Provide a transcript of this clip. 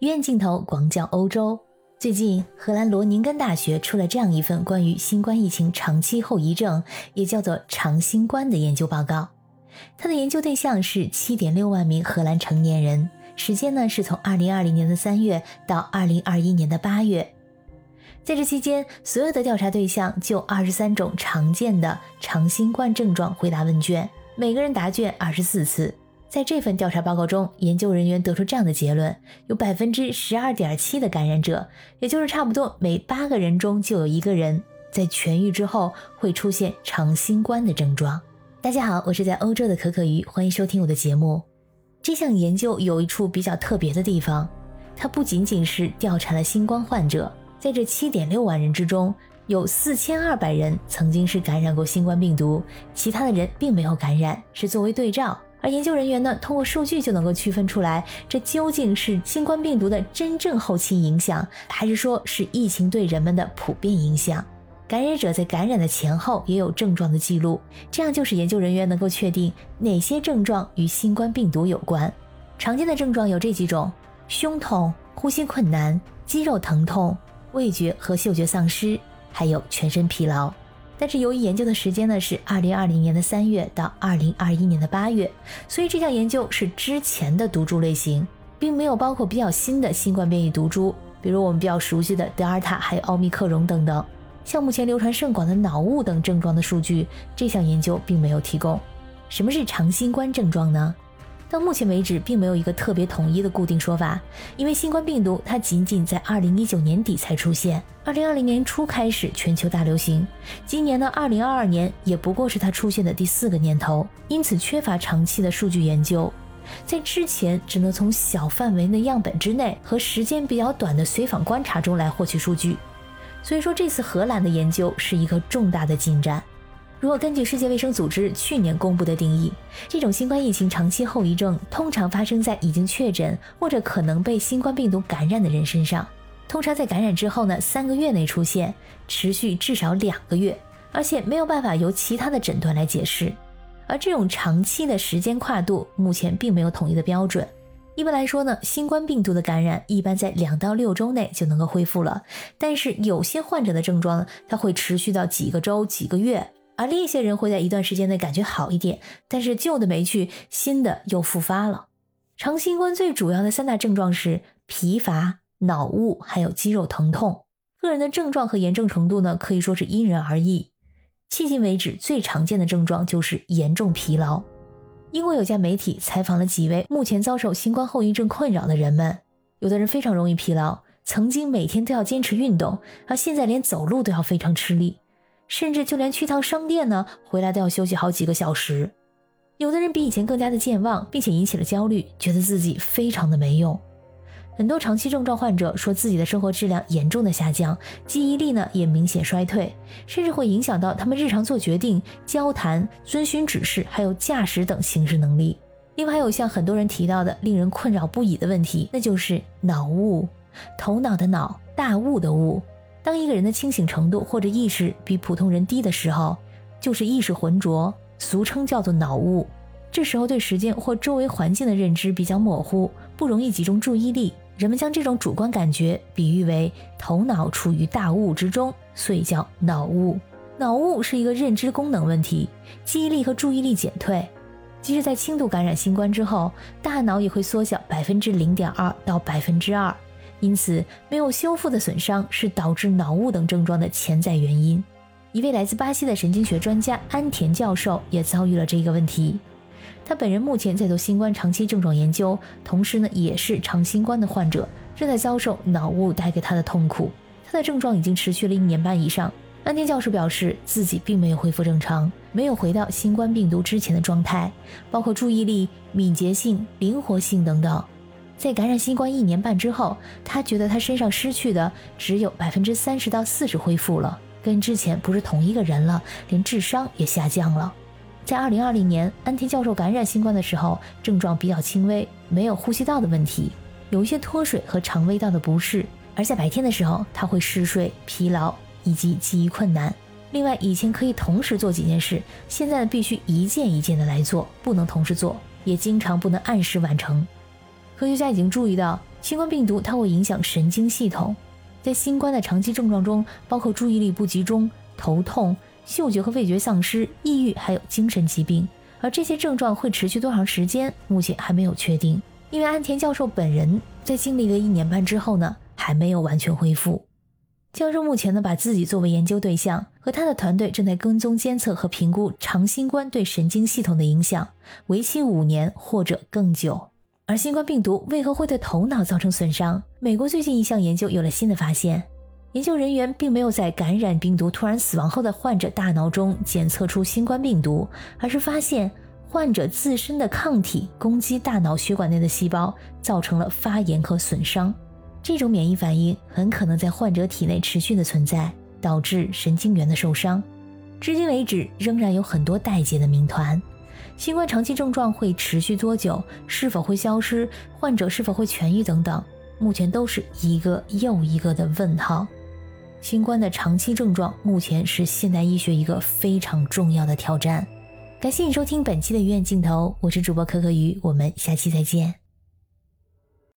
远镜头广角欧洲。最近，荷兰罗宁根大学出了这样一份关于新冠疫情长期后遗症，也叫做长新冠的研究报告。它的研究对象是七点六万名荷兰成年人，时间呢是从二零二零年的三月到二零二一年的八月。在这期间，所有的调查对象就二十三种常见的长新冠症状回答问卷，每个人答卷二十四次。在这份调查报告中，研究人员得出这样的结论：有百分之十二点七的感染者，也就是差不多每八个人中就有一个人，在痊愈之后会出现长新冠的症状。大家好，我是在欧洲的可可鱼，欢迎收听我的节目。这项研究有一处比较特别的地方，它不仅仅是调查了新冠患者，在这七点六万人之中，有四千二百人曾经是感染过新冠病毒，其他的人并没有感染，是作为对照。而研究人员呢，通过数据就能够区分出来，这究竟是新冠病毒的真正后期影响，还是说是疫情对人们的普遍影响？感染者在感染的前后也有症状的记录，这样就使研究人员能够确定哪些症状与新冠病毒有关。常见的症状有这几种：胸痛、呼吸困难、肌肉疼痛、味觉和嗅觉丧失，还有全身疲劳。但是由于研究的时间呢是二零二零年的三月到二零二一年的八月，所以这项研究是之前的毒株类型，并没有包括比较新的新冠变异毒株，比如我们比较熟悉的德尔塔，还有奥密克戎等等。像目前流传甚广的脑雾等症状的数据，这项研究并没有提供。什么是长新冠症状呢？到目前为止，并没有一个特别统一的固定说法，因为新冠病毒它仅仅在二零一九年底才出现，二零二零年初开始全球大流行，今年的二零二二年也不过是它出现的第四个年头，因此缺乏长期的数据研究，在之前只能从小范围的样本之内和时间比较短的随访观察中来获取数据，所以说这次荷兰的研究是一个重大的进展。如果根据世界卫生组织去年公布的定义，这种新冠疫情长期后遗症通常发生在已经确诊或者可能被新冠病毒感染的人身上。通常在感染之后呢，三个月内出现，持续至少两个月，而且没有办法由其他的诊断来解释。而这种长期的时间跨度，目前并没有统一的标准。一般来说呢，新冠病毒的感染一般在两到六周内就能够恢复了，但是有些患者的症状，它会持续到几个周、几个月。而另一些人会在一段时间内感觉好一点，但是旧的没去，新的又复发了。长新冠最主要的三大症状是疲乏、脑雾，还有肌肉疼痛。个人的症状和严重程度呢，可以说是因人而异。迄今为止，最常见的症状就是严重疲劳。英国有家媒体采访了几位目前遭受新冠后遗症困扰的人们，有的人非常容易疲劳，曾经每天都要坚持运动，而现在连走路都要非常吃力。甚至就连去趟商店呢，回来都要休息好几个小时。有的人比以前更加的健忘，并且引起了焦虑，觉得自己非常的没用。很多长期症状患者说自己的生活质量严重的下降，记忆力呢也明显衰退，甚至会影响到他们日常做决定、交谈、遵循指示，还有驾驶等行事能力。另外还有像很多人提到的令人困扰不已的问题，那就是脑雾，头脑的脑，大雾的雾。当一个人的清醒程度或者意识比普通人低的时候，就是意识浑浊，俗称叫做脑雾。这时候对时间或周围环境的认知比较模糊，不容易集中注意力。人们将这种主观感觉比喻为头脑处于大雾之中，所以叫脑雾。脑雾是一个认知功能问题，记忆力和注意力减退。即使在轻度感染新冠之后，大脑也会缩小百分之零点二到百分之二。因此，没有修复的损伤是导致脑雾等症状的潜在原因。一位来自巴西的神经学专家安田教授也遭遇了这个问题。他本人目前在做新冠长期症状研究，同时呢也是长新冠的患者，正在遭受脑雾带给他的痛苦。他的症状已经持续了一年半以上。安田教授表示，自己并没有恢复正常，没有回到新冠病毒之前的状态，包括注意力、敏捷性、灵活性等等。在感染新冠一年半之后，他觉得他身上失去的只有百分之三十到四十恢复了，跟之前不是同一个人了，连智商也下降了。在二零二零年，安田教授感染新冠的时候，症状比较轻微，没有呼吸道的问题，有一些脱水和肠胃道的不适。而在白天的时候，他会嗜睡、疲劳以及记忆困难。另外，以前可以同时做几件事，现在必须一件一件的来做，不能同时做，也经常不能按时完成。科学家已经注意到，新冠病毒它会影响神经系统，在新冠的长期症状中，包括注意力不集中、头痛、嗅觉和味觉丧失、抑郁，还有精神疾病。而这些症状会持续多长时间，目前还没有确定。因为安田教授本人在经历了一年半之后呢，还没有完全恢复。教授目前呢，把自己作为研究对象，和他的团队正在跟踪监测和评估长新冠对神经系统的影响，为期五年或者更久。而新冠病毒为何会对头脑造成损伤？美国最近一项研究有了新的发现，研究人员并没有在感染病毒突然死亡后的患者大脑中检测出新冠病毒，而是发现患者自身的抗体攻击大脑血管内的细胞，造成了发炎和损伤。这种免疫反应很可能在患者体内持续的存在，导致神经元的受伤。至今为止，仍然有很多待解的谜团。新冠长期症状会持续多久？是否会消失？患者是否会痊愈？等等，目前都是一个又一个的问号。新冠的长期症状目前是现代医学一个非常重要的挑战。感谢你收听本期的医院镜头，我是主播可可鱼，我们下期再见。